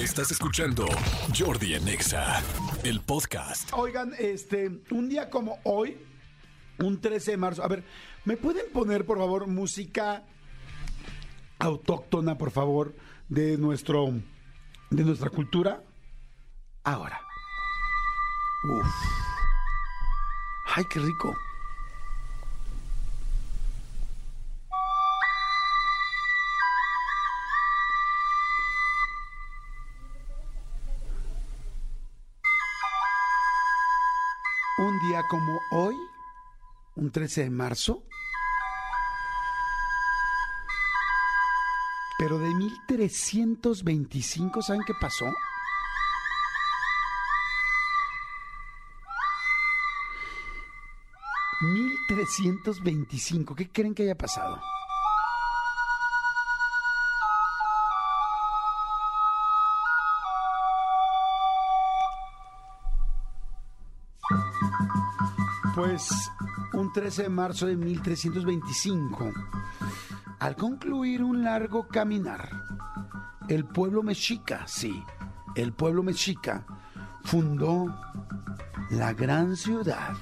Estás escuchando Jordi en Exa, el podcast. Oigan, este, un día como hoy, un 13 de marzo, a ver, ¿me pueden poner por favor música autóctona, por favor, de nuestro de nuestra cultura? Ahora. Uf. Ay, qué rico. Un día como hoy, un 13 de marzo, pero de 1325, ¿saben qué pasó? ¿1325? ¿Qué creen que haya pasado? Pues un 13 de marzo de 1325, al concluir un largo caminar, el pueblo mexica, sí, el pueblo mexica, fundó la gran ciudad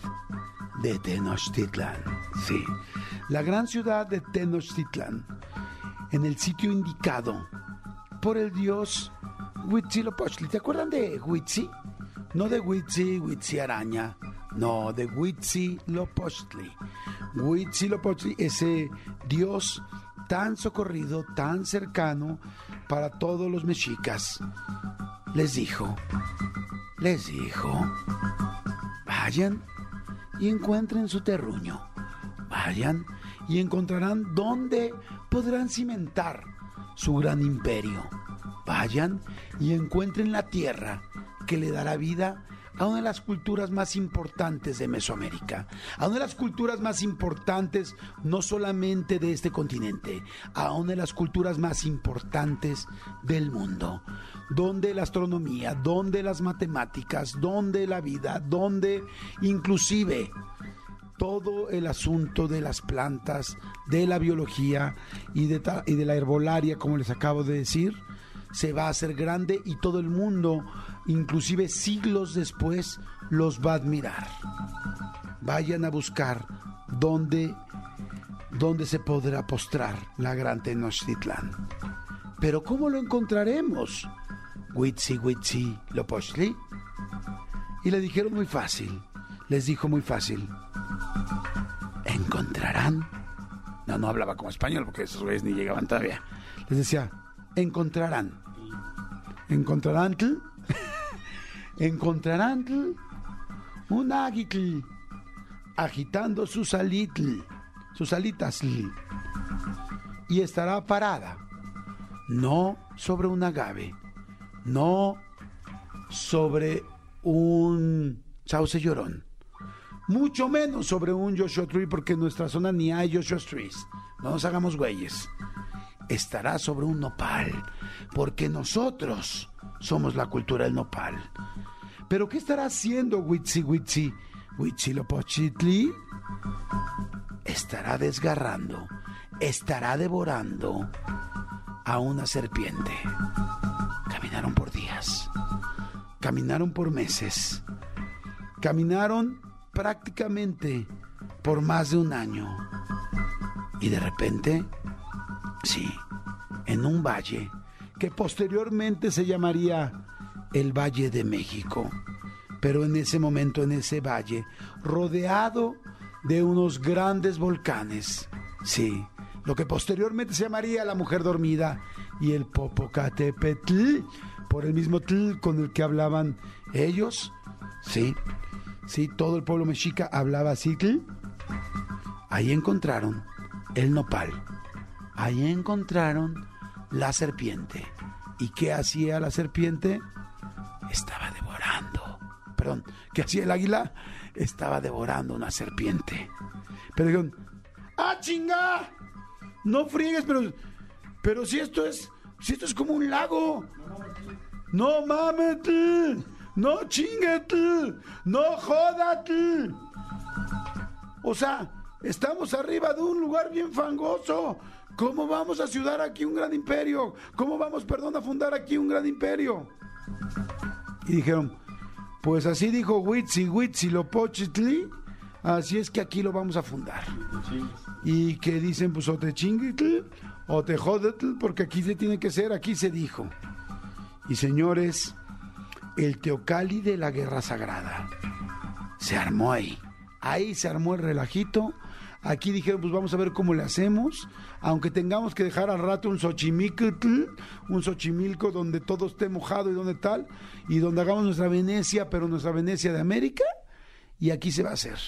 de Tenochtitlan. Sí, la gran ciudad de Tenochtitlan, en el sitio indicado por el dios Huitzilopochtli. ¿Te acuerdan de Huitzi? No de Huitzi, Huitzi araña, no, de Huitzilopochtli. Huitzilopochtli, ese dios tan socorrido, tan cercano para todos los mexicas, les dijo, les dijo, vayan y encuentren su terruño. Vayan y encontrarán dónde podrán cimentar su gran imperio. Vayan y encuentren la tierra que le dará vida a una de las culturas más importantes de Mesoamérica, a una de las culturas más importantes no solamente de este continente, a una de las culturas más importantes del mundo, donde la astronomía, donde las matemáticas, donde la vida, donde inclusive todo el asunto de las plantas, de la biología y de, la herbolaria, como les acabo de decir, se va a hacer grande y todo el mundo, inclusive siglos después, los va a admirar. Vayan a buscar dónde, dónde se podrá postrar la gran Tenochtitlán. Pero ¿cómo lo encontraremos? Witsi, Witsi, Lopochtli. Y le dijeron muy fácil, les dijo muy fácil. Encontrarán. No, no hablaba como español porque esos güeyes ni llegaban todavía. Les decía, encontrarán. Encontrarán, encontrarán un águitl agitando sus alitl, sus alitas y estará parada, no sobre un agave, no sobre un sauce llorón, mucho menos sobre un Joshua Tree porque en nuestra zona ni hay Joshua Trees. No nos hagamos güeyes estará sobre un nopal, porque nosotros somos la cultura del nopal. Pero ¿qué estará haciendo Witsi Witsi? Huitzilopochtli? Estará desgarrando, estará devorando a una serpiente. Caminaron por días, caminaron por meses, caminaron prácticamente por más de un año. Y de repente Sí, en un valle que posteriormente se llamaría el Valle de México. Pero en ese momento, en ese valle, rodeado de unos grandes volcanes. Sí, lo que posteriormente se llamaría la mujer dormida y el Popocatépetl, por el mismo tl con el que hablaban ellos. Sí, sí, todo el pueblo mexica hablaba así. Ahí encontraron el nopal Ahí encontraron la serpiente. ¿Y qué hacía la serpiente? Estaba devorando. Perdón, ¿qué hacía el águila? Estaba devorando una serpiente. Pero dijeron, ¡ah, chinga! No friegues, pero, pero si esto es, si esto es como un lago. No mames, no chinguete, no jódate. O sea, estamos arriba de un lugar bien fangoso ¿Cómo vamos a ciudad aquí un gran imperio? ¿Cómo vamos, perdón, a fundar aquí un gran imperio? Y dijeron, pues así dijo Huitzi, Huitzi, Lopochitli, así es que aquí lo vamos a fundar. Y que dicen, pues o te chinguitl o te jodetl, porque aquí se tiene que ser, aquí se dijo. Y señores, el Teocali de la Guerra Sagrada se armó ahí. Ahí se armó el relajito. Aquí dijeron, pues vamos a ver cómo le hacemos. Aunque tengamos que dejar al rato un Xochimilco, un Xochimilco donde todo esté mojado y donde tal, y donde hagamos nuestra Venecia, pero nuestra Venecia de América, y aquí se va a hacer.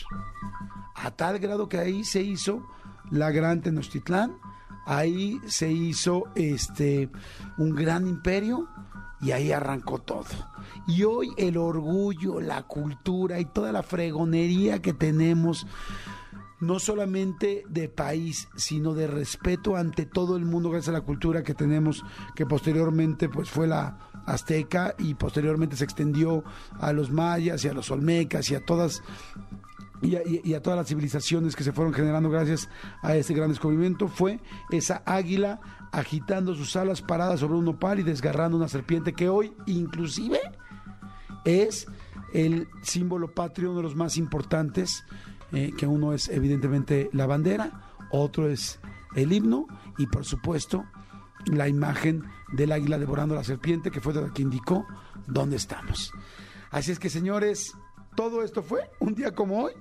A tal grado que ahí se hizo la gran Tenochtitlán, ahí se hizo este un gran imperio y ahí arrancó todo. Y hoy el orgullo, la cultura y toda la fregonería que tenemos, no solamente de país, sino de respeto ante todo el mundo gracias a la cultura que tenemos, que posteriormente pues fue la azteca y posteriormente se extendió a los mayas y a los olmecas y a todas y a, todas las civilizaciones que se fueron generando gracias a este gran descubrimiento. Fue esa águila agitando sus alas paradas sobre un nopal y desgarrando una serpiente que hoy inclusive es el símbolo patrio, uno de los más importantes, eh, que uno es evidentemente la bandera, otro es el himno y por supuesto la imagen del águila devorando a la serpiente, que fue la que indicó dónde estamos. Así es que señores, todo esto fue un día como hoy,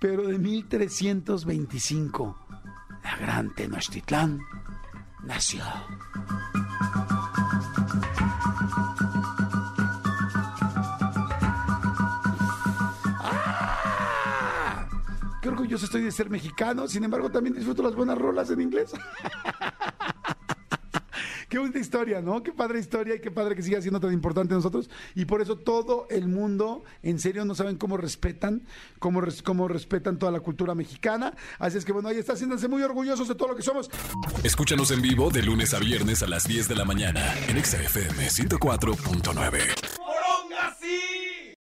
pero de 1325. La gran Tenochtitlán nació. Qué orgulloso estoy de ser mexicano, sin embargo también disfruto las buenas rolas en inglés. qué bonita historia, ¿no? Qué padre historia y qué padre que siga siendo tan importante nosotros. Y por eso todo el mundo, en serio, no saben cómo respetan, cómo, cómo respetan toda la cultura mexicana. Así es que bueno, ahí está, siéntanse muy orgullosos de todo lo que somos. Escúchanos en vivo de lunes a viernes a las 10 de la mañana en XFM 104.9.